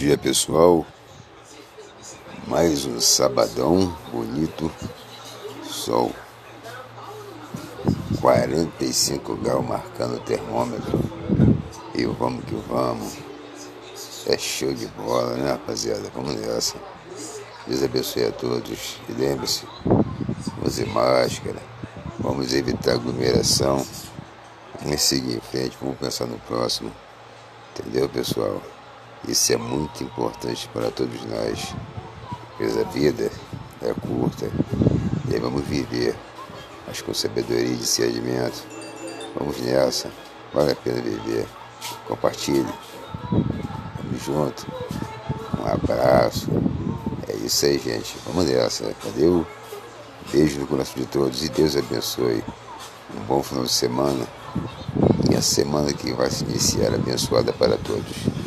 dia pessoal, mais um sabadão bonito, sol 45 graus marcando o termômetro. E vamos que vamos, é show de bola né rapaziada, vamos nessa, Deus abençoe a todos. E lembre-se, use máscara, vamos evitar aglomeração, vamos seguir em frente, vamos pensar no próximo, entendeu pessoal? Isso é muito importante para todos nós, pois a vida é curta e vamos viver, mas com sabedoria e discernimento. Vamos nessa, vale a pena viver. Compartilhe. Vamos junto. Um abraço. É isso aí, gente. Vamos nessa. Valeu. Beijo no coração de todos e Deus abençoe. Um bom final de semana e a semana que vai se iniciar abençoada para todos.